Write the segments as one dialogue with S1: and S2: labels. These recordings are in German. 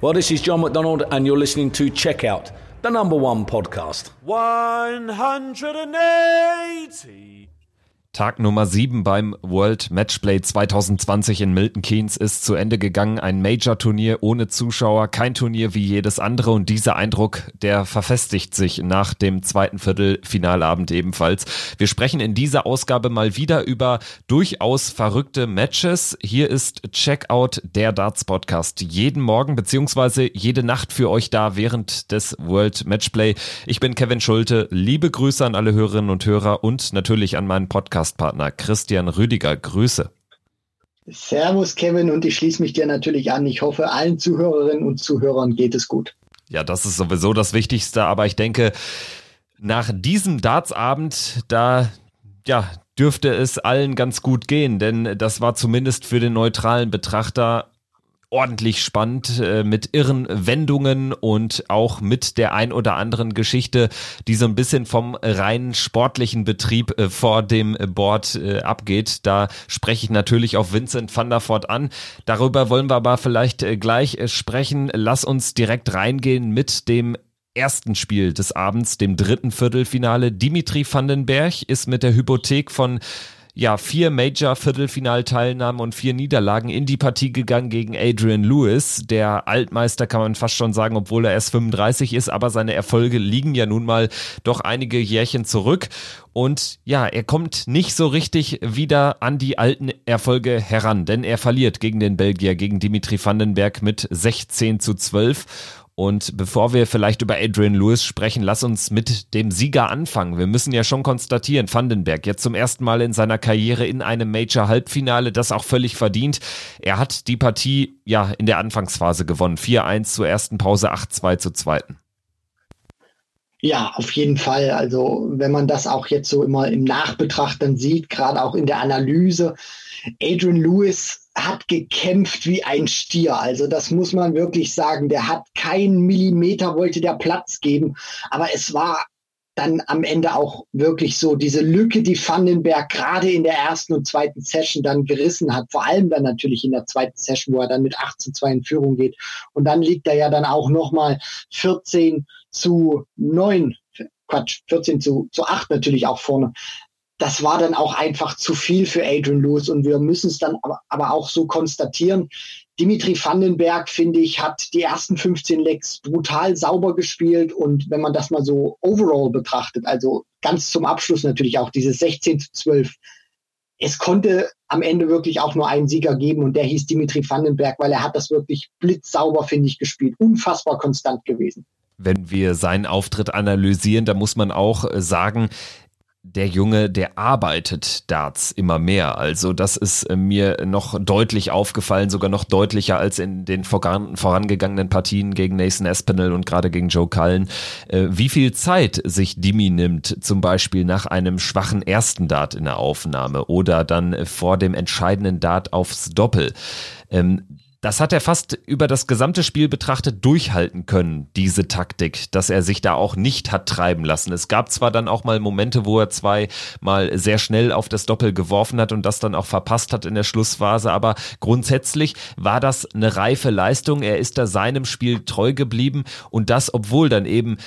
S1: Well, this is John McDonald, and you're listening to Checkout, the number one podcast.
S2: 180. Tag Nummer 7 beim World Matchplay 2020 in Milton Keynes ist zu Ende gegangen. Ein Major-Turnier ohne Zuschauer, kein Turnier wie jedes andere und dieser Eindruck, der verfestigt sich nach dem zweiten Viertelfinalabend ebenfalls. Wir sprechen in dieser Ausgabe mal wieder über durchaus verrückte Matches. Hier ist Checkout, der Darts Podcast. Jeden Morgen beziehungsweise jede Nacht für euch da während des World Matchplay. Ich bin Kevin Schulte. Liebe Grüße an alle Hörerinnen und Hörer und natürlich an meinen Podcast Podcastpartner Christian Rüdiger. Grüße.
S3: Servus, Kevin, und ich schließe mich dir natürlich an. Ich hoffe, allen Zuhörerinnen und Zuhörern geht es gut.
S2: Ja, das ist sowieso das Wichtigste, aber ich denke, nach diesem Dartsabend, da ja, dürfte es allen ganz gut gehen, denn das war zumindest für den neutralen Betrachter ordentlich spannend äh, mit irren Wendungen und auch mit der ein oder anderen Geschichte, die so ein bisschen vom rein sportlichen Betrieb äh, vor dem Board äh, abgeht. Da spreche ich natürlich auf Vincent van der Voort an. Darüber wollen wir aber vielleicht äh, gleich äh, sprechen. Lass uns direkt reingehen mit dem ersten Spiel des Abends, dem dritten Viertelfinale. Dimitri Vandenberg ist mit der Hypothek von ja, vier Major-Viertelfinalteilnahmen und vier Niederlagen in die Partie gegangen gegen Adrian Lewis. Der Altmeister kann man fast schon sagen, obwohl er erst 35 ist, aber seine Erfolge liegen ja nun mal doch einige Jährchen zurück. Und ja, er kommt nicht so richtig wieder an die alten Erfolge heran, denn er verliert gegen den Belgier, gegen Dimitri Vandenberg mit 16 zu 12. Und bevor wir vielleicht über Adrian Lewis sprechen, lass uns mit dem Sieger anfangen. Wir müssen ja schon konstatieren, Vandenberg jetzt zum ersten Mal in seiner Karriere in einem Major-Halbfinale, das auch völlig verdient. Er hat die Partie ja in der Anfangsphase gewonnen. 4-1 zur ersten Pause, 8-2 zur zweiten.
S3: Ja, auf jeden Fall. Also wenn man das auch jetzt so immer im Nachbetracht dann sieht, gerade auch in der Analyse, Adrian Lewis hat gekämpft wie ein Stier. Also das muss man wirklich sagen. Der hat keinen Millimeter wollte der Platz geben. Aber es war dann am Ende auch wirklich so diese Lücke, die Vandenberg gerade in der ersten und zweiten Session dann gerissen hat. Vor allem dann natürlich in der zweiten Session, wo er dann mit 8 zu 2 in Führung geht. Und dann liegt er ja dann auch nochmal 14 zu 9 Quatsch, 14 zu, zu 8 natürlich auch vorne das war dann auch einfach zu viel für Adrian Lewis und wir müssen es dann aber, aber auch so konstatieren. Dimitri Vandenberg, finde ich, hat die ersten 15 Lecks brutal sauber gespielt und wenn man das mal so overall betrachtet, also ganz zum Abschluss natürlich auch dieses 16 zu 12, es konnte am Ende wirklich auch nur einen Sieger geben und der hieß Dimitri Vandenberg, weil er hat das wirklich blitzsauber, finde ich, gespielt. Unfassbar konstant gewesen
S2: wenn wir seinen Auftritt analysieren, da muss man auch sagen, der Junge, der arbeitet Darts immer mehr. Also das ist äh, mir noch deutlich aufgefallen, sogar noch deutlicher als in den voran, vorangegangenen Partien gegen Nathan Espinel und gerade gegen Joe Cullen. Äh, wie viel Zeit sich Dimi nimmt, zum Beispiel nach einem schwachen ersten Dart in der Aufnahme oder dann vor dem entscheidenden Dart aufs Doppel. Das hat er fast über das gesamte Spiel betrachtet durchhalten können, diese Taktik, dass er sich da auch nicht hat treiben lassen. Es gab zwar dann auch mal Momente, wo er zwei mal sehr schnell auf das Doppel geworfen hat und das dann auch verpasst hat in der Schlussphase, aber grundsätzlich war das eine reife Leistung. Er ist da seinem Spiel treu geblieben und das, obwohl dann eben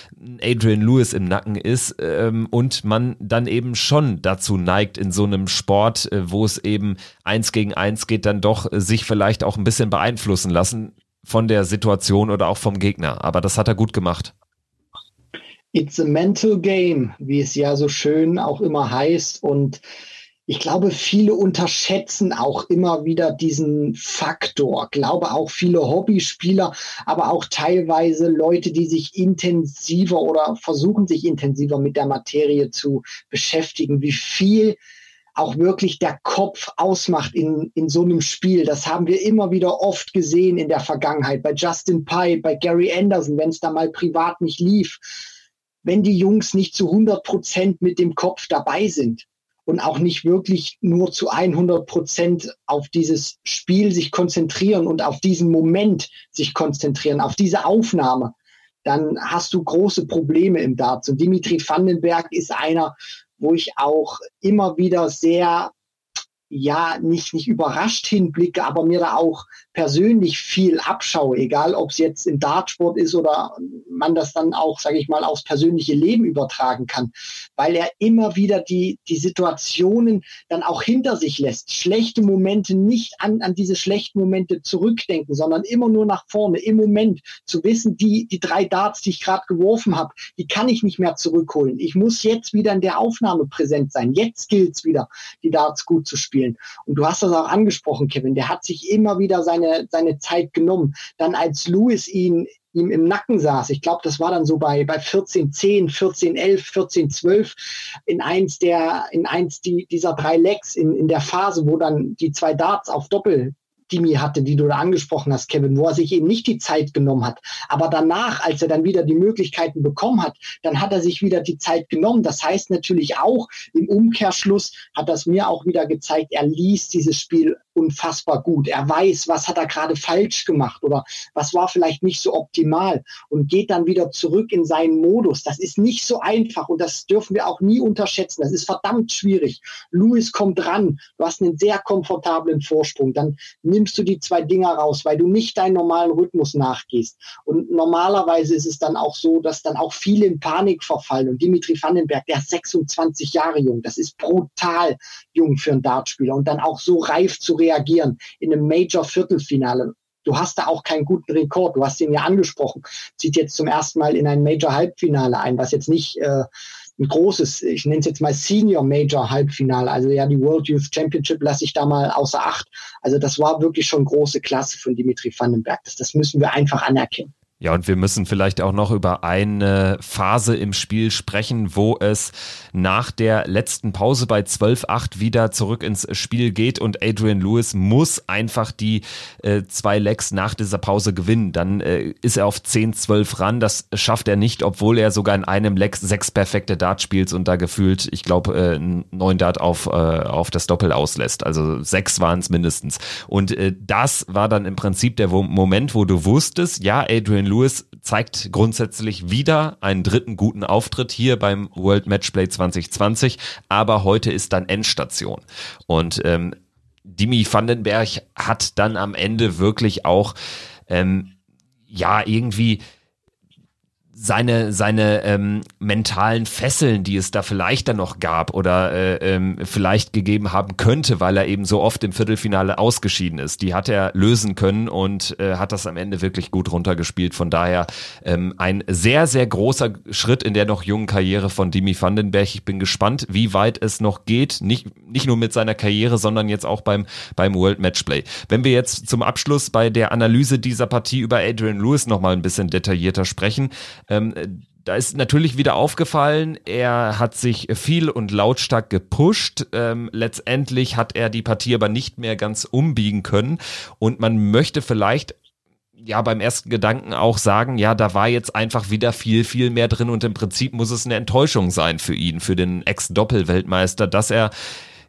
S2: Adrian Lewis im Nacken ist ähm, und man dann eben schon dazu neigt, in so einem Sport, äh, wo es eben eins gegen eins geht, dann doch äh, sich vielleicht auch ein bisschen beeinflussen lassen von der Situation oder auch vom Gegner. Aber das hat er gut gemacht.
S3: It's a mental game, wie es ja so schön auch immer heißt. Und ich glaube, viele unterschätzen auch immer wieder diesen Faktor. Ich glaube auch viele Hobbyspieler, aber auch teilweise Leute, die sich intensiver oder versuchen, sich intensiver mit der Materie zu beschäftigen, wie viel auch wirklich der Kopf ausmacht in, in so einem Spiel. Das haben wir immer wieder oft gesehen in der Vergangenheit, bei Justin Pye, bei Gary Anderson, wenn es da mal privat nicht lief. Wenn die Jungs nicht zu 100 Prozent mit dem Kopf dabei sind und auch nicht wirklich nur zu 100 Prozent auf dieses Spiel sich konzentrieren und auf diesen Moment sich konzentrieren, auf diese Aufnahme, dann hast du große Probleme im Darts. Und Dimitri Vandenberg ist einer, wo ich auch immer wieder sehr ja nicht, nicht überrascht hinblicke, aber mir da auch persönlich viel abschaue, egal ob es jetzt im Dartsport ist oder man das dann auch, sage ich mal, aufs persönliche Leben übertragen kann, weil er immer wieder die, die Situationen dann auch hinter sich lässt. Schlechte Momente nicht an, an diese schlechten Momente zurückdenken, sondern immer nur nach vorne, im Moment zu wissen, die, die drei Darts, die ich gerade geworfen habe, die kann ich nicht mehr zurückholen. Ich muss jetzt wieder in der Aufnahme präsent sein. Jetzt gilt es wieder, die Darts gut zu spielen spielen. Und du hast das auch angesprochen, Kevin. Der hat sich immer wieder seine, seine Zeit genommen. Dann als Lewis ihn ihm im Nacken saß. Ich glaube, das war dann so bei, bei 14, 10, 14, 11, 14, 12 in eins der, in eins die, dieser drei Legs in, in der Phase, wo dann die zwei Darts auf Doppel Dimi hatte, die du da angesprochen hast, Kevin, wo er sich eben nicht die Zeit genommen hat. Aber danach, als er dann wieder die Möglichkeiten bekommen hat, dann hat er sich wieder die Zeit genommen. Das heißt natürlich auch, im Umkehrschluss hat das mir auch wieder gezeigt, er liest dieses Spiel unfassbar gut. Er weiß, was hat er gerade falsch gemacht oder was war vielleicht nicht so optimal und geht dann wieder zurück in seinen Modus. Das ist nicht so einfach und das dürfen wir auch nie unterschätzen. Das ist verdammt schwierig. Louis kommt ran. Du hast einen sehr komfortablen Vorsprung. Dann nimmst du die zwei Dinger raus, weil du nicht deinen normalen Rhythmus nachgehst. Und normalerweise ist es dann auch so, dass dann auch viele in Panik verfallen. Und Dimitri Vandenberg, der ist 26 Jahre jung. Das ist brutal jung für einen Dartspieler. Und dann auch so reif zu reagieren in einem Major-Viertelfinale. Du hast da auch keinen guten Rekord. Du hast ihn ja angesprochen. Zieht jetzt zum ersten Mal in ein Major-Halbfinale ein, was jetzt nicht äh, ein großes, ich nenne es jetzt mal Senior Major Halbfinale. Also ja, die World Youth Championship lasse ich da mal außer Acht. Also das war wirklich schon große Klasse von Dimitri Vandenberg. Das, das müssen wir einfach anerkennen.
S2: Ja, und wir müssen vielleicht auch noch über eine Phase im Spiel sprechen, wo es nach der letzten Pause bei 12-8 wieder zurück ins Spiel geht und Adrian Lewis muss einfach die äh, zwei Legs nach dieser Pause gewinnen. Dann äh, ist er auf 10-12 ran. Das schafft er nicht, obwohl er sogar in einem Leg sechs perfekte Dart spielt und da gefühlt, ich glaube, äh, neun Dart auf, äh, auf das Doppel auslässt. Also sechs waren es mindestens. Und äh, das war dann im Prinzip der Moment, wo du wusstest, ja, Adrian Lewis zeigt grundsätzlich wieder einen dritten guten Auftritt hier beim World Matchplay 2020, aber heute ist dann Endstation. Und ähm, Dimi Vandenberg hat dann am Ende wirklich auch ähm, ja irgendwie seine, seine ähm, mentalen Fesseln, die es da vielleicht dann noch gab oder äh, ähm, vielleicht gegeben haben könnte, weil er eben so oft im Viertelfinale ausgeschieden ist, die hat er lösen können und äh, hat das am Ende wirklich gut runtergespielt. Von daher ähm, ein sehr, sehr großer Schritt in der noch jungen Karriere von Dimi Vandenberg. Ich bin gespannt, wie weit es noch geht, nicht, nicht nur mit seiner Karriere, sondern jetzt auch beim, beim World Matchplay. Wenn wir jetzt zum Abschluss bei der Analyse dieser Partie über Adrian Lewis nochmal ein bisschen detaillierter sprechen, ähm, da ist natürlich wieder aufgefallen, er hat sich viel und lautstark gepusht. Ähm, letztendlich hat er die Partie aber nicht mehr ganz umbiegen können. Und man möchte vielleicht ja beim ersten Gedanken auch sagen, ja, da war jetzt einfach wieder viel, viel mehr drin und im Prinzip muss es eine Enttäuschung sein für ihn, für den Ex-Doppelweltmeister, dass er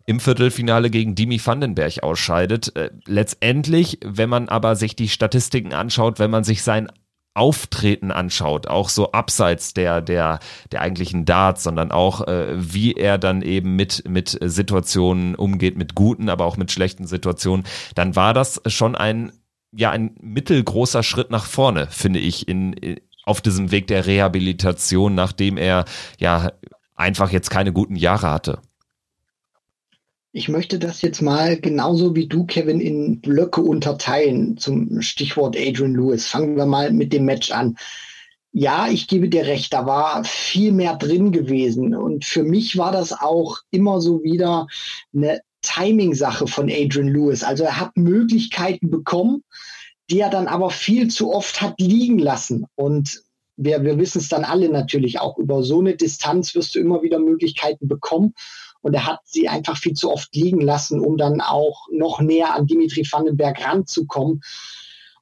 S2: im Viertelfinale gegen Dimi Vandenberg ausscheidet. Äh, letztendlich, wenn man aber sich die Statistiken anschaut, wenn man sich sein Auftreten anschaut, auch so abseits der der der eigentlichen Darts, sondern auch äh, wie er dann eben mit mit Situationen umgeht, mit guten, aber auch mit schlechten Situationen, dann war das schon ein ja ein mittelgroßer Schritt nach vorne, finde ich, in, in auf diesem Weg der Rehabilitation, nachdem er ja einfach jetzt keine guten Jahre hatte.
S3: Ich möchte das jetzt mal genauso wie du, Kevin, in Blöcke unterteilen zum Stichwort Adrian Lewis. Fangen wir mal mit dem Match an. Ja, ich gebe dir recht, da war viel mehr drin gewesen. Und für mich war das auch immer so wieder eine Timing-Sache von Adrian Lewis. Also er hat Möglichkeiten bekommen, die er dann aber viel zu oft hat liegen lassen. Und wir, wir wissen es dann alle natürlich auch, über so eine Distanz wirst du immer wieder Möglichkeiten bekommen. Und er hat sie einfach viel zu oft liegen lassen, um dann auch noch näher an Dimitri Vandenberg ranzukommen.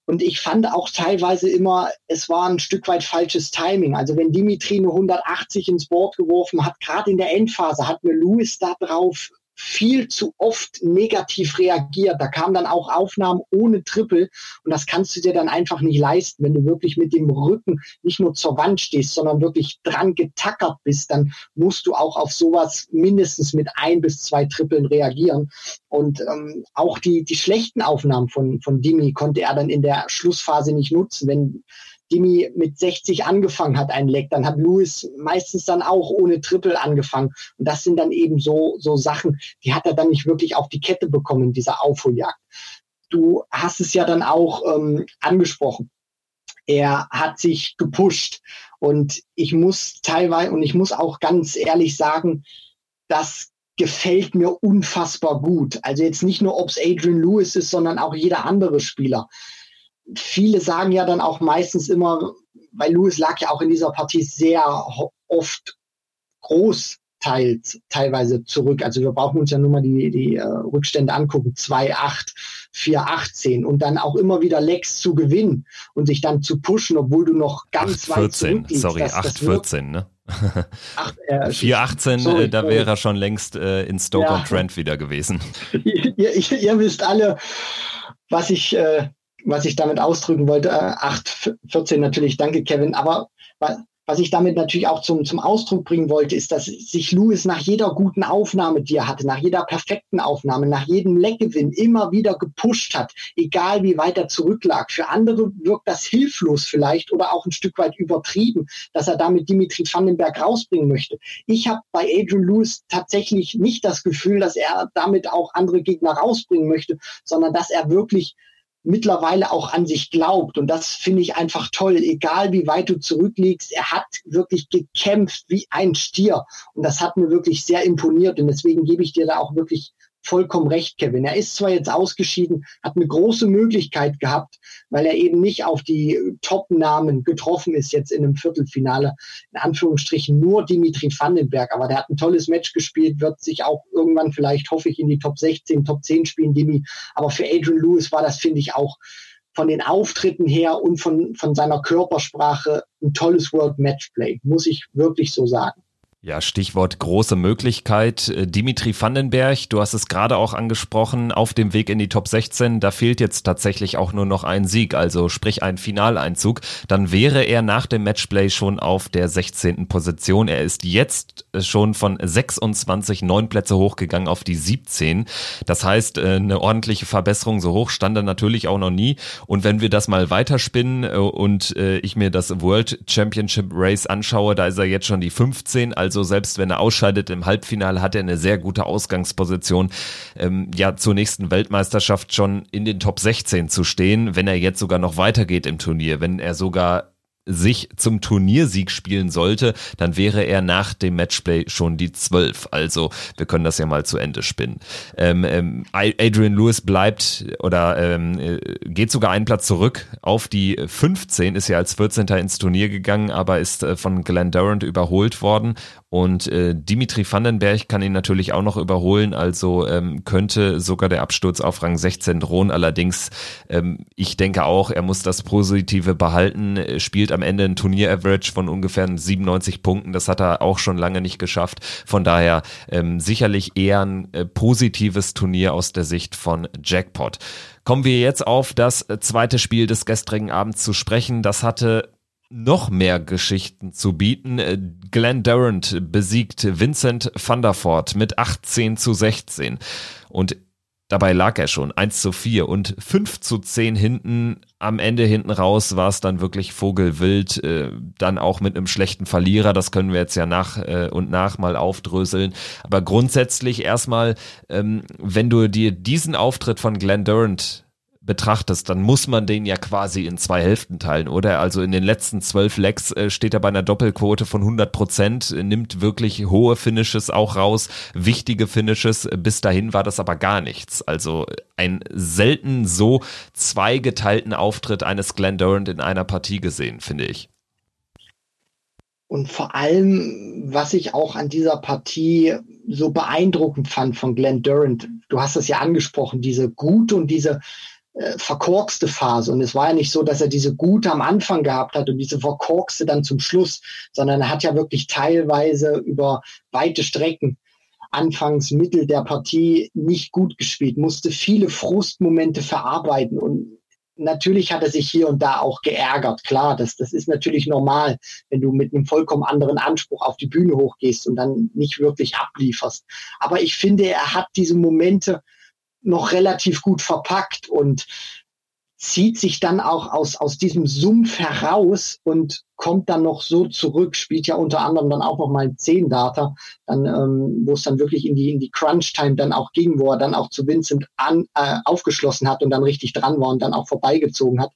S3: Und ich fand auch teilweise immer, es war ein Stück weit falsches Timing. Also wenn Dimitri eine 180 ins Board geworfen hat, gerade in der Endphase, hat mir Louis da drauf viel zu oft negativ reagiert. Da kamen dann auch Aufnahmen ohne Triple und das kannst du dir dann einfach nicht leisten, wenn du wirklich mit dem Rücken nicht nur zur Wand stehst, sondern wirklich dran getackert bist, dann musst du auch auf sowas mindestens mit ein bis zwei Trippeln reagieren. Und ähm, auch die, die schlechten Aufnahmen von, von Dimi konnte er dann in der Schlussphase nicht nutzen. Wenn Dimi mit 60 angefangen hat, ein Leck, dann hat Lewis meistens dann auch ohne Triple angefangen. Und das sind dann eben so, so Sachen, die hat er dann nicht wirklich auf die Kette bekommen dieser Aufholjagd. Du hast es ja dann auch ähm, angesprochen. Er hat sich gepusht. Und ich muss teilweise, und ich muss auch ganz ehrlich sagen, das gefällt mir unfassbar gut. Also jetzt nicht nur, ob es Adrian Lewis ist, sondern auch jeder andere Spieler viele sagen ja dann auch meistens immer, weil Lewis lag ja auch in dieser Partie sehr oft groß teils, teilweise zurück. Also wir brauchen uns ja nur mal die, die äh, Rückstände angucken. 2-8, 4-18 und dann auch immer wieder Lecks zu gewinnen und sich dann zu pushen, obwohl du noch ganz 8, weit zurückliegst.
S2: Sorry, 8-14, ne? 4-18, äh, äh, da wäre er schon längst äh, in Stoke ja. on Trent wieder gewesen.
S3: ihr, ihr, ihr, wisst alle, was ich äh, was ich damit ausdrücken wollte, äh, 8, 14 natürlich, danke Kevin, aber was ich damit natürlich auch zum, zum Ausdruck bringen wollte, ist, dass sich Lewis nach jeder guten Aufnahme, die er hatte, nach jeder perfekten Aufnahme, nach jedem Leckgewinn immer wieder gepusht hat, egal wie weit er zurücklag. Für andere wirkt das hilflos vielleicht oder auch ein Stück weit übertrieben, dass er damit Dimitri Vandenberg rausbringen möchte. Ich habe bei Adrian Lewis tatsächlich nicht das Gefühl, dass er damit auch andere Gegner rausbringen möchte, sondern dass er wirklich mittlerweile auch an sich glaubt. Und das finde ich einfach toll. Egal wie weit du zurückliegst, er hat wirklich gekämpft wie ein Stier. Und das hat mir wirklich sehr imponiert. Und deswegen gebe ich dir da auch wirklich vollkommen recht, Kevin. Er ist zwar jetzt ausgeschieden, hat eine große Möglichkeit gehabt, weil er eben nicht auf die Top-Namen getroffen ist jetzt in einem Viertelfinale. In Anführungsstrichen nur Dimitri Vandenberg. Aber der hat ein tolles Match gespielt, wird sich auch irgendwann vielleicht, hoffe ich, in die Top 16, Top 10 spielen, Dimi. Aber für Adrian Lewis war das, finde ich, auch von den Auftritten her und von, von seiner Körpersprache ein tolles World Matchplay, muss ich wirklich so sagen.
S2: Ja, Stichwort große Möglichkeit. Äh, Dimitri Vandenberg, du hast es gerade auch angesprochen, auf dem Weg in die Top 16, da fehlt jetzt tatsächlich auch nur noch ein Sieg, also sprich ein Finaleinzug. Dann wäre er nach dem Matchplay schon auf der 16. Position. Er ist jetzt äh, schon von 26 neun Plätze hochgegangen auf die 17. Das heißt, äh, eine ordentliche Verbesserung, so hoch stand er natürlich auch noch nie. Und wenn wir das mal weiterspinnen und ich mir das World Championship Race anschaue, da ist er jetzt schon die 15, also also selbst wenn er ausscheidet im Halbfinale, hat er eine sehr gute Ausgangsposition, ähm, ja zur nächsten Weltmeisterschaft schon in den Top 16 zu stehen, wenn er jetzt sogar noch weitergeht im Turnier, wenn er sogar sich zum Turniersieg spielen sollte, dann wäre er nach dem Matchplay schon die 12. Also wir können das ja mal zu Ende spinnen. Ähm, ähm, Adrian Lewis bleibt oder ähm, äh, geht sogar einen Platz zurück auf die 15, ist ja als 14. ins Turnier gegangen, aber ist äh, von Glenn Durant überholt worden und äh, Dimitri Vandenberg kann ihn natürlich auch noch überholen, also ähm, könnte sogar der Absturz auf Rang 16 drohen. Allerdings, ähm, ich denke auch, er muss das Positive behalten, spielt am Ende ein Turnier-Average von ungefähr 97 Punkten. Das hat er auch schon lange nicht geschafft. Von daher ähm, sicherlich eher ein äh, positives Turnier aus der Sicht von Jackpot. Kommen wir jetzt auf das äh, zweite Spiel des gestrigen Abends zu sprechen. Das hatte noch mehr Geschichten zu bieten. Äh, Glenn Durant besiegt Vincent van der Voort mit 18 zu 16 und dabei lag er schon 1 zu 4 und 5 zu 10 hinten. Am Ende hinten raus war es dann wirklich Vogelwild, äh, dann auch mit einem schlechten Verlierer, das können wir jetzt ja nach äh, und nach mal aufdröseln. Aber grundsätzlich erstmal, ähm, wenn du dir diesen Auftritt von Glenn Durant betrachtest, dann muss man den ja quasi in zwei Hälften teilen, oder? Also in den letzten zwölf Lecks äh, steht er bei einer Doppelquote von 100 Prozent, nimmt wirklich hohe Finishes auch raus, wichtige Finishes. Bis dahin war das aber gar nichts. Also ein selten so zweigeteilten Auftritt eines Glenn Durant in einer Partie gesehen, finde ich.
S3: Und vor allem, was ich auch an dieser Partie so beeindruckend fand von Glenn Durant, du hast es ja angesprochen, diese gute und diese äh, verkorkste Phase. Und es war ja nicht so, dass er diese gute am Anfang gehabt hat und diese verkorkste dann zum Schluss, sondern er hat ja wirklich teilweise über weite Strecken anfangs Mittel der Partie nicht gut gespielt, musste viele Frustmomente verarbeiten und natürlich hat er sich hier und da auch geärgert. Klar, das, das ist natürlich normal, wenn du mit einem vollkommen anderen Anspruch auf die Bühne hochgehst und dann nicht wirklich ablieferst. Aber ich finde, er hat diese Momente noch relativ gut verpackt und zieht sich dann auch aus, aus diesem Sumpf heraus und kommt dann noch so zurück, spielt ja unter anderem dann auch noch mal ein 10 Data, dann, ähm, wo es dann wirklich in die, in die Crunch-Time dann auch ging, wo er dann auch zu Vincent an, äh, aufgeschlossen hat und dann richtig dran war und dann auch vorbeigezogen hat.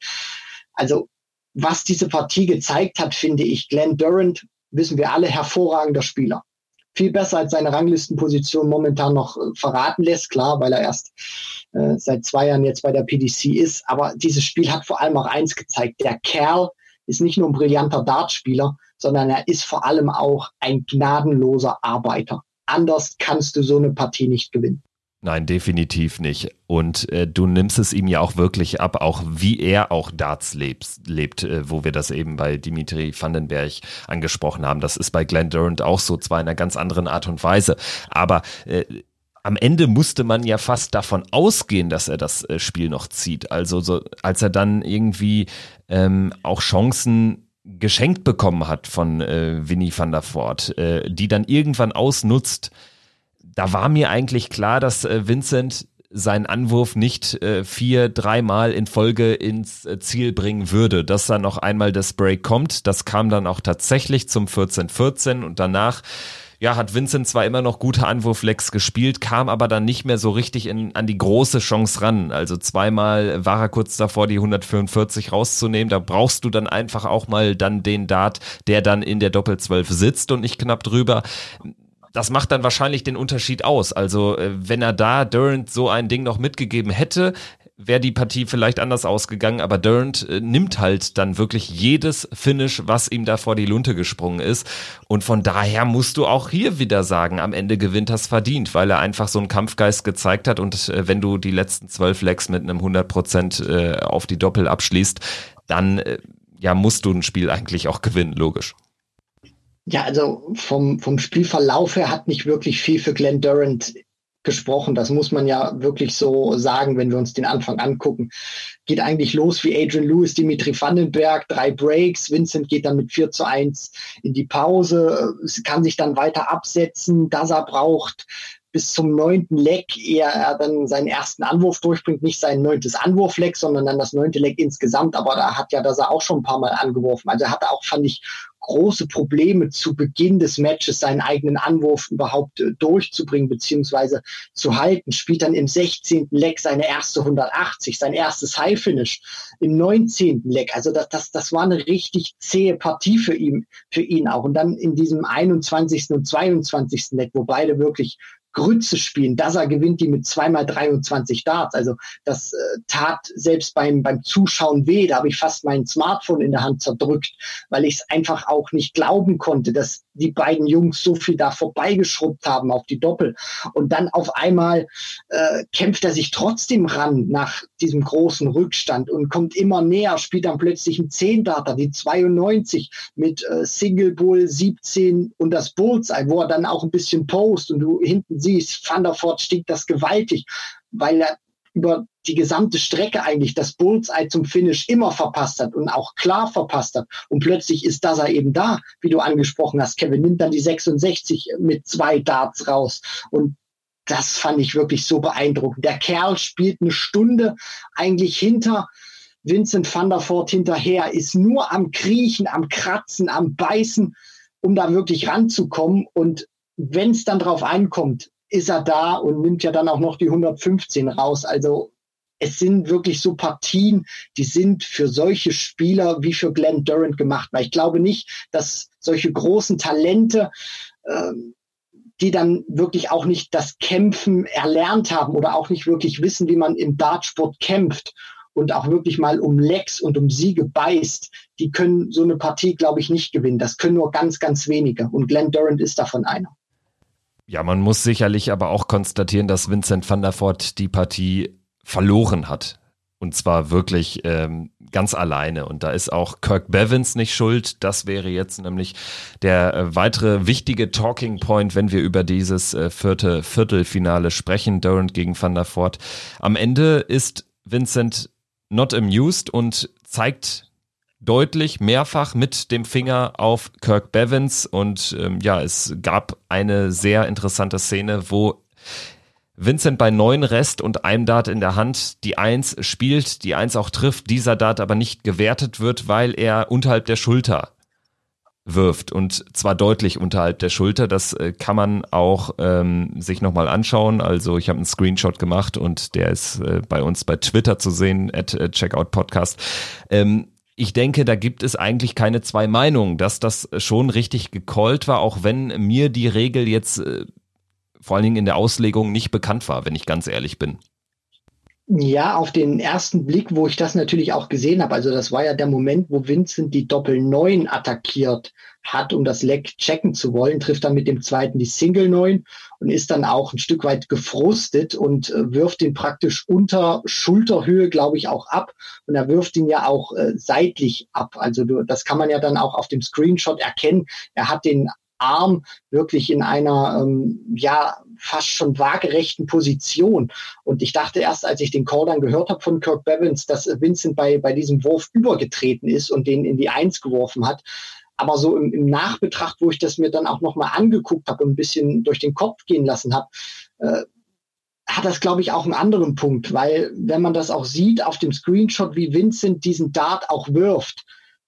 S3: Also, was diese Partie gezeigt hat, finde ich, Glenn Durant, wissen wir alle, hervorragender Spieler viel besser als seine Ranglistenposition momentan noch äh, verraten lässt. Klar, weil er erst äh, seit zwei Jahren jetzt bei der PDC ist. Aber dieses Spiel hat vor allem auch eins gezeigt. Der Kerl ist nicht nur ein brillanter Dartspieler, sondern er ist vor allem auch ein gnadenloser Arbeiter. Anders kannst du so eine Partie nicht gewinnen.
S2: Nein, definitiv nicht. Und äh, du nimmst es ihm ja auch wirklich ab, auch wie er auch Darts lebt, lebt äh, wo wir das eben bei Dimitri Vandenberg angesprochen haben. Das ist bei Glenn Durant auch so, zwar in einer ganz anderen Art und Weise, aber äh, am Ende musste man ja fast davon ausgehen, dass er das äh, Spiel noch zieht. Also so, als er dann irgendwie ähm, auch Chancen geschenkt bekommen hat von äh, Winnie van der Voort, äh, die dann irgendwann ausnutzt, da war mir eigentlich klar, dass äh, Vincent seinen Anwurf nicht äh, vier, dreimal in Folge ins äh, Ziel bringen würde. Dass dann noch einmal das Break kommt, das kam dann auch tatsächlich zum 14-14 und danach ja, hat Vincent zwar immer noch gute Anwurflex gespielt, kam aber dann nicht mehr so richtig in, an die große Chance ran. Also zweimal war er kurz davor, die 144 rauszunehmen. Da brauchst du dann einfach auch mal dann den Dart, der dann in der Doppelzwölf sitzt und nicht knapp drüber das macht dann wahrscheinlich den Unterschied aus. Also äh, wenn er da Durant so ein Ding noch mitgegeben hätte, wäre die Partie vielleicht anders ausgegangen, aber Durant äh, nimmt halt dann wirklich jedes Finish, was ihm da vor die Lunte gesprungen ist. Und von daher musst du auch hier wieder sagen, am Ende gewinnt das verdient, weil er einfach so einen Kampfgeist gezeigt hat. Und äh, wenn du die letzten zwölf Legs mit einem 100 Prozent auf die Doppel abschließt, dann ja musst du ein Spiel eigentlich auch gewinnen, logisch.
S3: Ja, also vom, vom Spielverlauf her hat nicht wirklich viel für Glenn Durant gesprochen. Das muss man ja wirklich so sagen, wenn wir uns den Anfang angucken. Geht eigentlich los wie Adrian Lewis, Dimitri Vandenberg, drei Breaks. Vincent geht dann mit 4 zu 1 in die Pause, kann sich dann weiter absetzen. Das er braucht bis zum neunten Leck, ehe er dann seinen ersten Anwurf durchbringt, nicht sein neuntes Anwurfleck, sondern dann das neunte Leck insgesamt. Aber da hat ja das er auch schon ein paar Mal angeworfen. Also er hatte auch, fand ich, große Probleme zu Beginn des Matches seinen eigenen Anwurf überhaupt äh, durchzubringen beziehungsweise zu halten. Spielt dann im 16. Leck seine erste 180, sein erstes High Finish im 19. Leck. Also das, das, das war eine richtig zähe Partie für ihn, für ihn auch. Und dann in diesem 21. und 22. Leck, wo beide wirklich Grütze spielen. Dasa gewinnt die mit zweimal 23 Darts. Also das äh, tat selbst beim, beim Zuschauen weh. Da habe ich fast mein Smartphone in der Hand zerdrückt, weil ich es einfach auch nicht glauben konnte, dass die beiden Jungs so viel da vorbeigeschrubbt haben auf die Doppel. Und dann auf einmal äh, kämpft er sich trotzdem ran nach diesem großen Rückstand und kommt immer näher, spielt dann plötzlich ein 10-Darter, die 92 mit äh, Single Bull 17 und das Bullseye, wo er dann auch ein bisschen post und du hinten siehst, Van der Voort stieg das gewaltig, weil er über die gesamte Strecke eigentlich das Bullseye zum Finish immer verpasst hat und auch klar verpasst hat. Und plötzlich ist das er eben da, wie du angesprochen hast. Kevin nimmt dann die 66 mit zwei Darts raus. Und das fand ich wirklich so beeindruckend. Der Kerl spielt eine Stunde eigentlich hinter Vincent van der Voort hinterher, ist nur am Kriechen, am Kratzen, am Beißen, um da wirklich ranzukommen. Und wenn es dann drauf einkommt, ist er da und nimmt ja dann auch noch die 115 raus. Also es sind wirklich so Partien, die sind für solche Spieler wie für Glenn Durant gemacht. Weil ich glaube nicht, dass solche großen Talente, äh, die dann wirklich auch nicht das Kämpfen erlernt haben oder auch nicht wirklich wissen, wie man im Dartsport kämpft und auch wirklich mal um Lecks und um Siege beißt, die können so eine Partie, glaube ich, nicht gewinnen. Das können nur ganz, ganz wenige. Und Glenn Durant ist davon einer.
S2: Ja, man muss sicherlich aber auch konstatieren, dass Vincent van der Voort die Partie verloren hat. Und zwar wirklich ähm, ganz alleine. Und da ist auch Kirk Bevins nicht schuld. Das wäre jetzt nämlich der äh, weitere wichtige Talking Point, wenn wir über dieses äh, vierte Viertelfinale sprechen. Durant gegen Van der Voort. Am Ende ist Vincent not amused und zeigt deutlich mehrfach mit dem Finger auf Kirk Bevins und ähm, ja, es gab eine sehr interessante Szene, wo Vincent bei neun Rest und einem Dart in der Hand die Eins spielt, die Eins auch trifft, dieser Dart aber nicht gewertet wird, weil er unterhalb der Schulter wirft und zwar deutlich unterhalb der Schulter. Das äh, kann man auch ähm, sich nochmal anschauen. Also ich habe einen Screenshot gemacht und der ist äh, bei uns bei Twitter zu sehen, at äh, Checkout Podcast. Ähm, ich denke, da gibt es eigentlich keine zwei Meinungen, dass das schon richtig gecallt war, auch wenn mir die Regel jetzt äh, vor allen Dingen in der Auslegung nicht bekannt war, wenn ich ganz ehrlich bin.
S3: Ja, auf den ersten Blick, wo ich das natürlich auch gesehen habe, also das war ja der Moment, wo Vincent die Doppel 9 attackiert hat, um das Leck checken zu wollen, trifft dann mit dem zweiten die Single 9 und ist dann auch ein Stück weit gefrustet und äh, wirft ihn praktisch unter Schulterhöhe, glaube ich, auch ab. Und er wirft ihn ja auch äh, seitlich ab. Also du, das kann man ja dann auch auf dem Screenshot erkennen. Er hat den Arm wirklich in einer ähm, ja fast schon waagerechten Position. Und ich dachte erst, als ich den Call dann gehört habe von Kirk Bevins, dass Vincent bei, bei diesem Wurf übergetreten ist und den in die Eins geworfen hat. Aber so im, im Nachbetracht, wo ich das mir dann auch nochmal angeguckt habe und ein bisschen durch den Kopf gehen lassen habe, äh, hat das, glaube ich, auch einen anderen Punkt, weil wenn man das auch sieht auf dem Screenshot, wie Vincent diesen Dart auch wirft,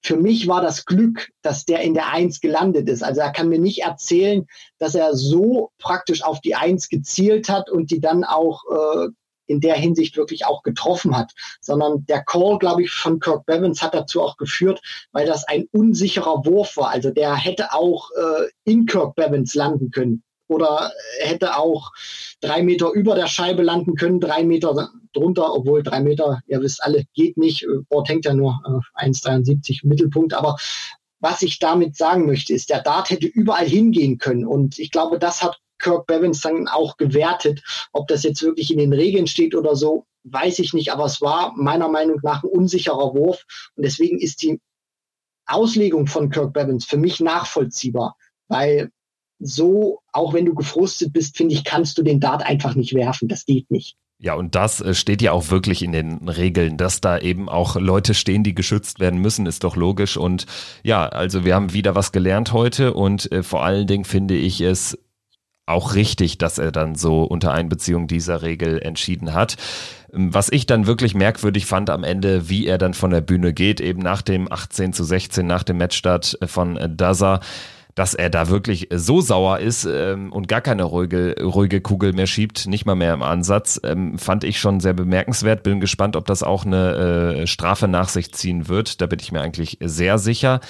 S3: für mich war das Glück, dass der in der Eins gelandet ist. Also er kann mir nicht erzählen, dass er so praktisch auf die Eins gezielt hat und die dann auch äh, in der Hinsicht wirklich auch getroffen hat, sondern der Call, glaube ich, von Kirk Bevins hat dazu auch geführt, weil das ein unsicherer Wurf war. Also der hätte auch äh, in Kirk Bevins landen können oder hätte auch drei Meter über der Scheibe landen können, drei Meter drunter, obwohl drei Meter, ihr wisst alle, geht nicht. Bord hängt ja nur äh, 1,73 Mittelpunkt. Aber was ich damit sagen möchte, ist, der Dart hätte überall hingehen können. Und ich glaube, das hat Kirk Bevins dann auch gewertet. Ob das jetzt wirklich in den Regeln steht oder so, weiß ich nicht. Aber es war meiner Meinung nach ein unsicherer Wurf. Und deswegen ist die Auslegung von Kirk Bevins für mich nachvollziehbar. Weil so, auch wenn du gefrustet bist, finde ich, kannst du den Dart einfach nicht werfen. Das geht nicht.
S2: Ja, und das äh, steht ja auch wirklich in den Regeln, dass da eben auch Leute stehen, die geschützt werden müssen, ist doch logisch. Und ja, also wir haben wieder was gelernt heute und äh, vor allen Dingen finde ich es auch richtig, dass er dann so unter Einbeziehung dieser Regel entschieden hat. Ähm, was ich dann wirklich merkwürdig fand am Ende, wie er dann von der Bühne geht, eben nach dem 18 zu 16, nach dem Matchstart von Daza dass er da wirklich so sauer ist ähm, und gar keine ruhige, ruhige Kugel mehr schiebt, nicht mal mehr im Ansatz, ähm, fand ich schon sehr bemerkenswert. Bin gespannt, ob das auch eine äh, Strafe nach sich ziehen wird. Da bin ich mir eigentlich sehr sicher.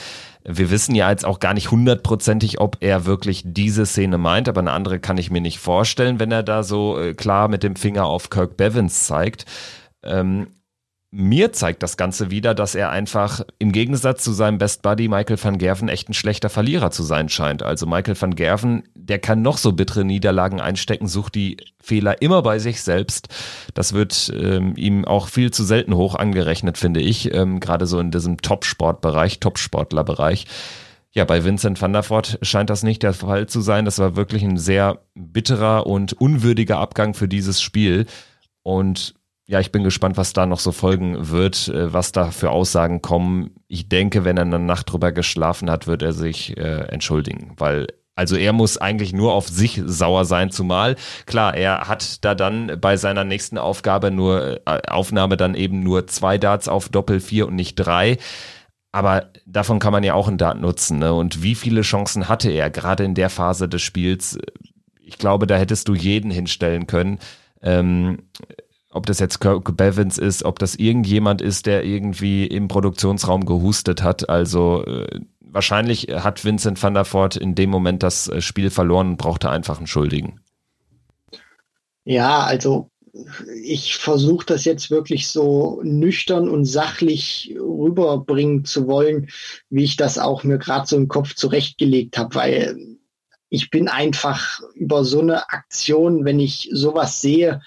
S2: Wir wissen ja jetzt auch gar nicht hundertprozentig, ob er wirklich diese Szene meint, aber eine andere kann ich mir nicht vorstellen, wenn er da so äh, klar mit dem Finger auf Kirk Bevins zeigt. Ähm, mir zeigt das Ganze wieder, dass er einfach im Gegensatz zu seinem Best Buddy Michael van Gerven echt ein schlechter Verlierer zu sein scheint. Also Michael van Gerven, der kann noch so bittere Niederlagen einstecken, sucht die Fehler immer bei sich selbst. Das wird ähm, ihm auch viel zu selten hoch angerechnet, finde ich, ähm, gerade so in diesem Top-Sportbereich, Top-Sportler-Bereich. Ja, bei Vincent van der Voort scheint das nicht der Fall zu sein. Das war wirklich ein sehr bitterer und unwürdiger Abgang für dieses Spiel. Und ja, ich bin gespannt, was da noch so folgen wird, äh, was da für Aussagen kommen. Ich denke, wenn er eine Nacht drüber geschlafen hat, wird er sich äh, entschuldigen, weil also er muss eigentlich nur auf sich sauer sein, zumal klar, er hat da dann bei seiner nächsten Aufgabe nur äh, Aufnahme dann eben nur zwei Darts auf Doppel vier und nicht drei. Aber davon kann man ja auch einen Dart nutzen. Ne? Und wie viele Chancen hatte er gerade in der Phase des Spiels? Ich glaube, da hättest du jeden hinstellen können. Ähm, ob das jetzt Kirk Bevins ist, ob das irgendjemand ist, der irgendwie im Produktionsraum gehustet hat. Also äh, wahrscheinlich hat Vincent van der Voort in dem Moment das äh, Spiel verloren und brauchte einfach einen Schuldigen.
S3: Ja, also ich versuche das jetzt wirklich so nüchtern und sachlich rüberbringen zu wollen, wie ich das auch mir gerade so im Kopf zurechtgelegt habe, weil ich bin einfach über so eine Aktion, wenn ich sowas sehe,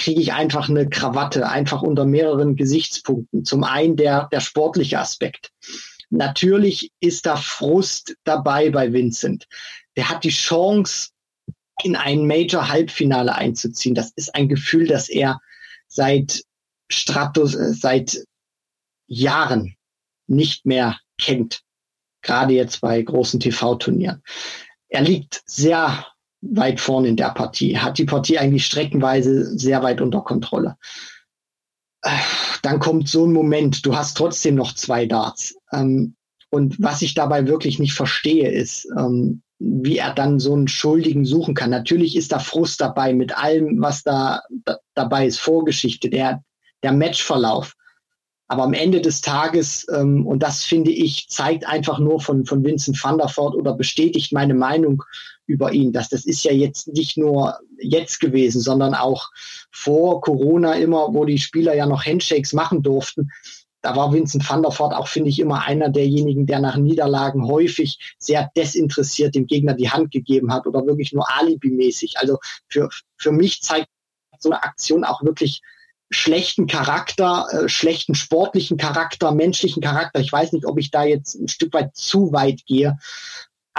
S3: kriege ich einfach eine Krawatte, einfach unter mehreren Gesichtspunkten. Zum einen der, der sportliche Aspekt. Natürlich ist da Frust dabei bei Vincent. Der hat die Chance, in ein Major-Halbfinale einzuziehen. Das ist ein Gefühl, das er seit Stratus, äh, seit Jahren nicht mehr kennt. Gerade jetzt bei großen TV-Turnieren. Er liegt sehr weit vorne in der Partie, hat die Partie eigentlich streckenweise sehr weit unter Kontrolle. Dann kommt so ein Moment, du hast trotzdem noch zwei Darts. Ähm, und was ich dabei wirklich nicht verstehe, ist, ähm, wie er dann so einen Schuldigen suchen kann. Natürlich ist da Frust dabei mit allem, was da, da dabei ist, Vorgeschichte, der, der Matchverlauf. Aber am Ende des Tages, ähm, und das finde ich, zeigt einfach nur von, von Vincent van der Voort oder bestätigt meine Meinung über ihn, dass das ist ja jetzt nicht nur jetzt gewesen, sondern auch vor Corona immer, wo die Spieler ja noch Handshakes machen durften da war Vincent van der Voort auch, finde ich, immer einer derjenigen, der nach Niederlagen häufig sehr desinteressiert dem Gegner die Hand gegeben hat oder wirklich nur alibimäßig. Also für, für mich zeigt so eine Aktion auch wirklich schlechten Charakter, äh, schlechten sportlichen Charakter, menschlichen Charakter. Ich weiß nicht, ob ich da jetzt ein Stück weit zu weit gehe.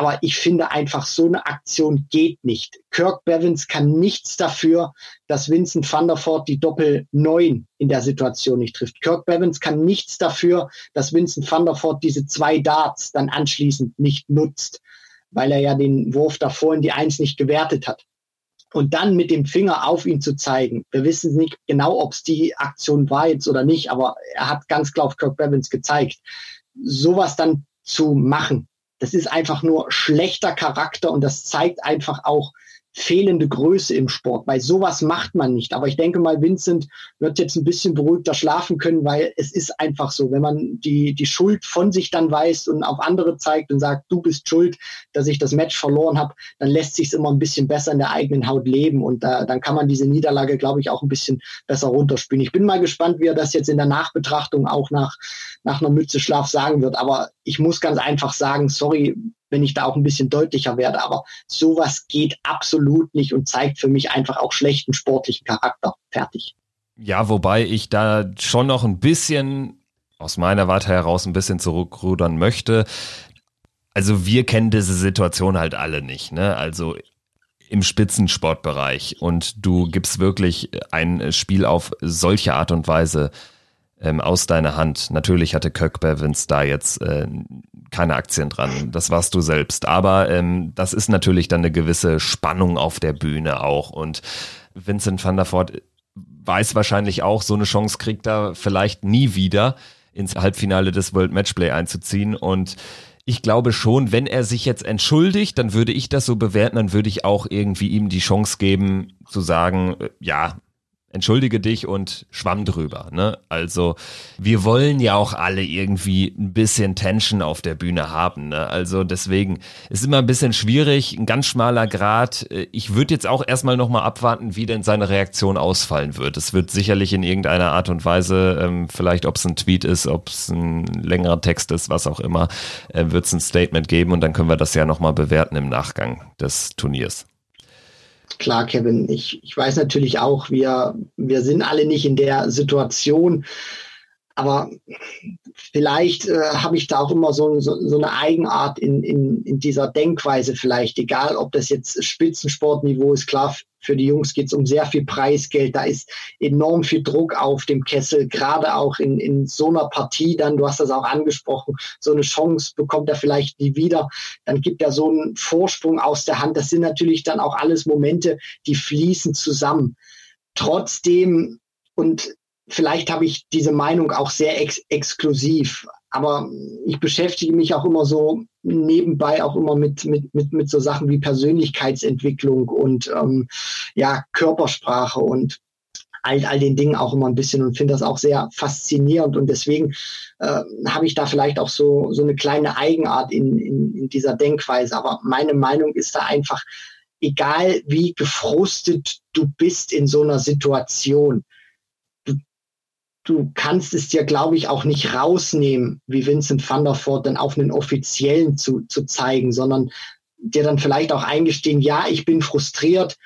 S3: Aber ich finde einfach, so eine Aktion geht nicht. Kirk Bevins kann nichts dafür, dass Vincent van der Voort die Doppel 9 in der Situation nicht trifft. Kirk Bevins kann nichts dafür, dass Vincent van der Voort diese zwei Darts dann anschließend nicht nutzt, weil er ja den Wurf davor in die Eins nicht gewertet hat. Und dann mit dem Finger auf ihn zu zeigen. Wir wissen nicht genau, ob es die Aktion war jetzt oder nicht, aber er hat ganz klar auf Kirk Bevins gezeigt. Sowas dann zu machen, das ist einfach nur schlechter Charakter und das zeigt einfach auch, fehlende Größe im Sport. Bei sowas macht man nicht. Aber ich denke mal, Vincent wird jetzt ein bisschen beruhigter schlafen können, weil es ist einfach so, wenn man die, die Schuld von sich dann weiß und auf andere zeigt und sagt, du bist schuld, dass ich das Match verloren habe, dann lässt sich es immer ein bisschen besser in der eigenen Haut leben und äh, dann kann man diese Niederlage, glaube ich, auch ein bisschen besser runterspielen. Ich bin mal gespannt, wie er das jetzt in der Nachbetrachtung auch nach, nach einer Mütze Schlaf sagen wird. Aber ich muss ganz einfach sagen, sorry, wenn ich da auch ein bisschen deutlicher werde. Aber sowas geht absolut nicht und zeigt für mich einfach auch schlechten sportlichen Charakter. Fertig.
S2: Ja, wobei ich da schon noch ein bisschen aus meiner Warte heraus ein bisschen zurückrudern möchte. Also wir kennen diese Situation halt alle nicht. Ne? Also im Spitzensportbereich und du gibst wirklich ein Spiel auf solche Art und Weise ähm, aus deiner Hand. Natürlich hatte Kirk Bevins da jetzt äh, keine Aktien dran. Das warst du selbst. Aber ähm, das ist natürlich dann eine gewisse Spannung auf der Bühne auch. Und Vincent van der Voort weiß wahrscheinlich auch, so eine Chance kriegt er vielleicht nie wieder ins Halbfinale des World Matchplay einzuziehen. Und ich glaube schon, wenn er sich jetzt entschuldigt, dann würde ich das so bewerten, dann würde ich auch irgendwie ihm die Chance geben zu sagen, äh, ja, entschuldige dich und schwamm drüber. Ne? Also wir wollen ja auch alle irgendwie ein bisschen Tension auf der Bühne haben. Ne? Also deswegen ist immer ein bisschen schwierig, ein ganz schmaler Grad. Ich würde jetzt auch erstmal nochmal abwarten, wie denn seine Reaktion ausfallen wird. Es wird sicherlich in irgendeiner Art und Weise, ähm, vielleicht ob es ein Tweet ist, ob es ein längerer Text ist, was auch immer, äh, wird es ein Statement geben und dann können wir das ja nochmal bewerten im Nachgang des Turniers
S3: klar, Kevin, ich, ich weiß natürlich auch, wir, wir sind alle nicht in der Situation, aber vielleicht äh, habe ich da auch immer so, so, so eine Eigenart in, in, in dieser Denkweise vielleicht, egal ob das jetzt Spitzensportniveau ist, klar, für die Jungs geht es um sehr viel Preisgeld, da ist enorm viel Druck auf dem Kessel, gerade auch in, in so einer Partie dann, du hast das auch angesprochen, so eine Chance bekommt er vielleicht nie wieder, dann gibt er so einen Vorsprung aus der Hand, das sind natürlich dann auch alles Momente, die fließen zusammen. Trotzdem, und vielleicht habe ich diese Meinung auch sehr ex exklusiv, aber ich beschäftige mich auch immer so nebenbei auch immer mit, mit, mit, mit so Sachen wie Persönlichkeitsentwicklung und ähm, ja, Körpersprache und all, all den Dingen auch immer ein bisschen und finde das auch sehr faszinierend und deswegen äh, habe ich da vielleicht auch so, so eine kleine Eigenart in, in, in dieser Denkweise. Aber meine Meinung ist da einfach, egal wie gefrustet du bist in so einer Situation, du kannst es dir, glaube ich, auch nicht rausnehmen, wie Vincent van der Voort dann auf einen Offiziellen zu, zu zeigen, sondern dir dann vielleicht auch eingestehen, ja, ich bin frustriert,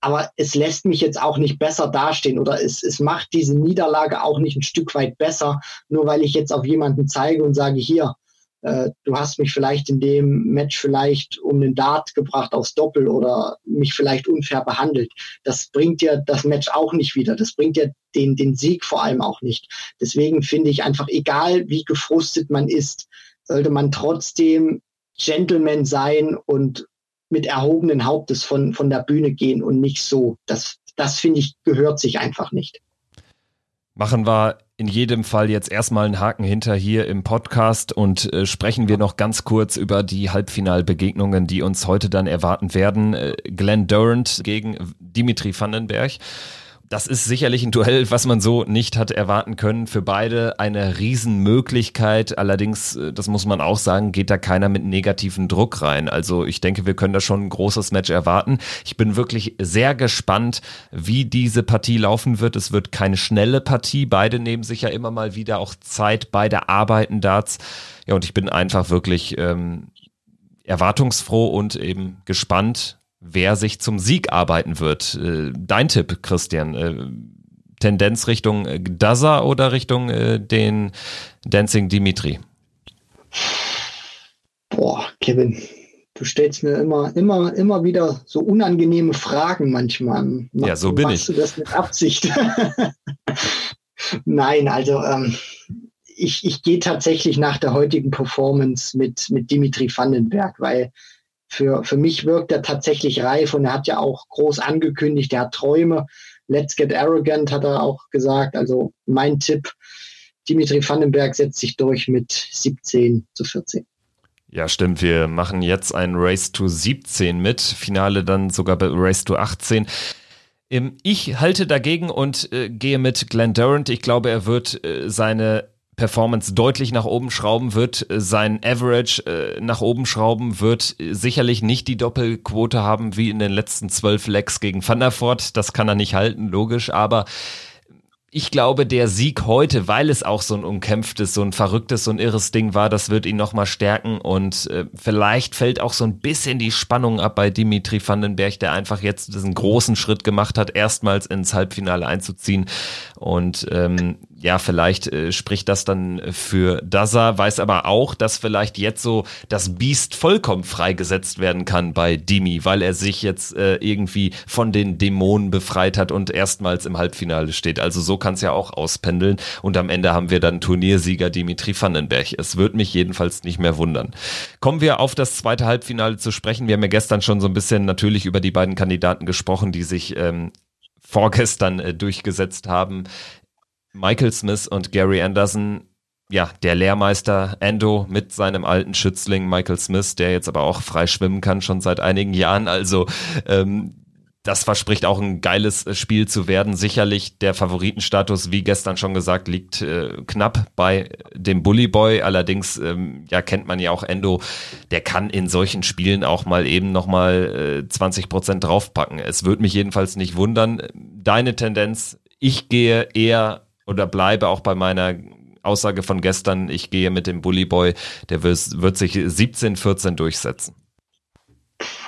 S3: aber es lässt mich jetzt auch nicht besser dastehen oder es, es macht diese Niederlage auch nicht ein Stück weit besser, nur weil ich jetzt auf jemanden zeige und sage, hier, du hast mich vielleicht in dem Match vielleicht um den Dart gebracht aufs Doppel oder mich vielleicht unfair behandelt. Das bringt dir das Match auch nicht wieder. Das bringt dir den, den Sieg vor allem auch nicht. Deswegen finde ich einfach, egal wie gefrustet man ist, sollte man trotzdem Gentleman sein und mit erhobenen Hauptes von, von der Bühne gehen und nicht so. Das, das finde ich, gehört sich einfach nicht.
S2: Machen wir in jedem Fall jetzt erstmal einen Haken hinter hier im Podcast und äh, sprechen wir noch ganz kurz über die Halbfinalbegegnungen, die uns heute dann erwarten werden. Äh, Glenn Durant gegen Dimitri Vandenberg. Das ist sicherlich ein Duell, was man so nicht hat erwarten können. Für beide eine Riesenmöglichkeit. Allerdings, äh, das muss man auch sagen, geht da keiner mit negativen Druck rein. Also ich denke, wir können da schon ein großes Match erwarten. Ich bin wirklich sehr gespannt, wie diese Partie laufen wird. Es wird keine schnelle Partie. Beide nehmen sich ja immer mal wieder auch Zeit. Beide arbeiten Darts. Ja, und ich bin einfach wirklich ähm, erwartungsfroh und eben gespannt, wer sich zum Sieg arbeiten wird. Äh, dein Tipp, Christian. Äh, Tendenz Richtung äh, Daza oder Richtung den Dancing Dimitri?
S3: Boah, Kevin, du stellst mir immer, immer, immer wieder so unangenehme Fragen manchmal.
S2: Mach, ja, so bin
S3: machst
S2: ich.
S3: du das mit Absicht? Nein, also ähm, ich, ich gehe tatsächlich nach der heutigen Performance mit, mit Dimitri Vandenberg, weil für, für mich wirkt er tatsächlich reif und er hat ja auch groß angekündigt, er hat Träume. Let's get arrogant, hat er auch gesagt. Also mein Tipp, Dimitri Vandenberg setzt sich durch mit 17 zu 14.
S2: Ja, stimmt. Wir machen jetzt ein Race to 17 mit. Finale dann sogar bei Race to 18. Ähm, ich halte dagegen und äh, gehe mit Glenn Durant. Ich glaube, er wird äh, seine Performance deutlich nach oben schrauben wird, äh, sein Average äh, nach oben schrauben wird, äh, sicherlich nicht die Doppelquote haben wie in den letzten zwölf Legs gegen Van der Voort. Das kann er nicht halten, logisch, aber ich glaube, der Sieg heute, weil es auch so ein umkämpftes, so ein verrücktes, so ein irres Ding war, das wird ihn nochmal stärken. Und äh, vielleicht fällt auch so ein bisschen die Spannung ab bei Dimitri Vandenberg, der einfach jetzt diesen großen Schritt gemacht hat, erstmals ins Halbfinale einzuziehen. Und ähm, ja, vielleicht äh, spricht das dann für Daza, weiß aber auch, dass vielleicht jetzt so das Biest vollkommen freigesetzt werden kann bei Dimi, weil er sich jetzt äh, irgendwie von den Dämonen befreit hat und erstmals im Halbfinale steht. Also so kann es ja auch auspendeln und am Ende haben wir dann Turniersieger Dimitri Vandenberg. Es wird mich jedenfalls nicht mehr wundern. Kommen wir auf das zweite Halbfinale zu sprechen. Wir haben ja gestern schon so ein bisschen natürlich über die beiden Kandidaten gesprochen, die sich ähm, vorgestern äh, durchgesetzt haben. Michael Smith und Gary Anderson, ja, der Lehrmeister Endo mit seinem alten Schützling Michael Smith, der jetzt aber auch frei schwimmen kann, schon seit einigen Jahren. Also ähm, das verspricht auch ein geiles Spiel zu werden. Sicherlich der Favoritenstatus, wie gestern schon gesagt, liegt äh, knapp bei dem Bully Boy. Allerdings ähm, ja kennt man ja auch Endo, der kann in solchen Spielen auch mal eben noch mal äh, 20 Prozent draufpacken. Es würde mich jedenfalls nicht wundern. Deine Tendenz, ich gehe eher oder bleibe auch bei meiner Aussage von gestern, ich gehe mit dem Bully Boy, der wird, wird sich 17-14 durchsetzen.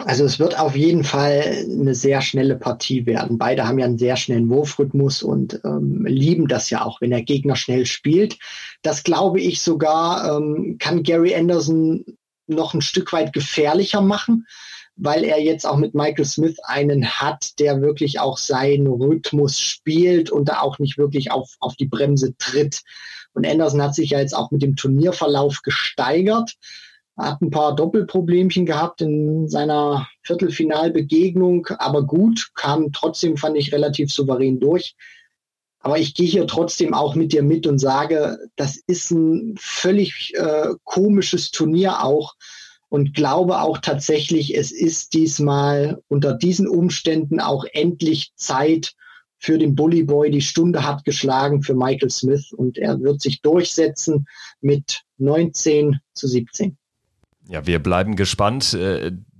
S3: Also es wird auf jeden Fall eine sehr schnelle Partie werden. Beide haben ja einen sehr schnellen Wurfrhythmus und ähm, lieben das ja auch, wenn der Gegner schnell spielt. Das glaube ich sogar, ähm, kann Gary Anderson noch ein Stück weit gefährlicher machen weil er jetzt auch mit Michael Smith einen hat, der wirklich auch seinen Rhythmus spielt und da auch nicht wirklich auf, auf die Bremse tritt. Und Anderson hat sich ja jetzt auch mit dem Turnierverlauf gesteigert, hat ein paar Doppelproblemchen gehabt in seiner Viertelfinalbegegnung, aber gut, kam trotzdem, fand ich, relativ souverän durch. Aber ich gehe hier trotzdem auch mit dir mit und sage, das ist ein völlig äh, komisches Turnier auch und glaube auch tatsächlich, es ist diesmal unter diesen Umständen auch endlich Zeit für den Bully Boy. Die Stunde hat geschlagen für Michael Smith und er wird sich durchsetzen mit 19 zu 17.
S2: Ja, wir bleiben gespannt.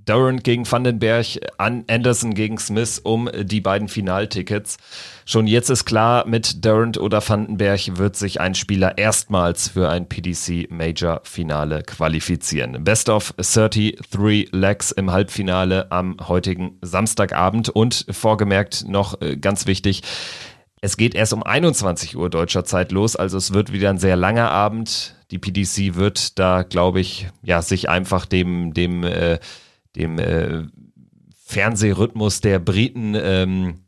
S2: Durant gegen Vandenberg, Anderson gegen Smith um die beiden Finaltickets. Schon jetzt ist klar, mit Durant oder Vandenberg wird sich ein Spieler erstmals für ein PDC Major Finale qualifizieren. Best of 33 Legs im Halbfinale am heutigen Samstagabend und vorgemerkt noch äh, ganz wichtig, es geht erst um 21 Uhr deutscher Zeit los, also es wird wieder ein sehr langer Abend. Die PDC wird da, glaube ich, ja, sich einfach dem, dem, äh, dem äh, Fernsehrhythmus der Briten ähm,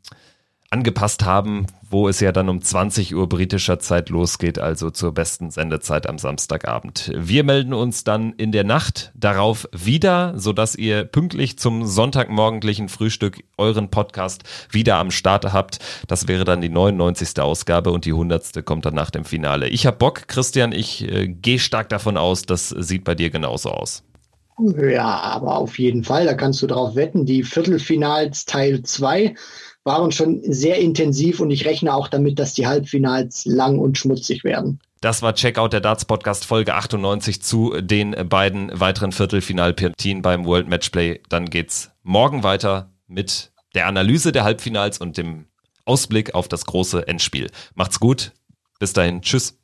S2: angepasst haben, wo es ja dann um 20 Uhr britischer Zeit losgeht, also zur besten Sendezeit am Samstagabend. Wir melden uns dann in der Nacht darauf wieder, sodass ihr pünktlich zum sonntagmorgendlichen Frühstück euren Podcast wieder am Start habt. Das wäre dann die 99. Ausgabe und die 100. kommt dann nach dem Finale. Ich hab Bock, Christian, ich äh, gehe stark davon aus, das sieht bei dir genauso aus.
S3: Ja, aber auf jeden Fall, da kannst du drauf wetten. Die Viertelfinals Teil 2 waren schon sehr intensiv und ich rechne auch damit, dass die Halbfinals lang und schmutzig werden.
S2: Das war Checkout der Darts Podcast Folge 98 zu den beiden weiteren Viertelfinalpartien beim World Matchplay. Dann geht's morgen weiter mit der Analyse der Halbfinals und dem Ausblick auf das große Endspiel. Macht's gut. Bis dahin. Tschüss.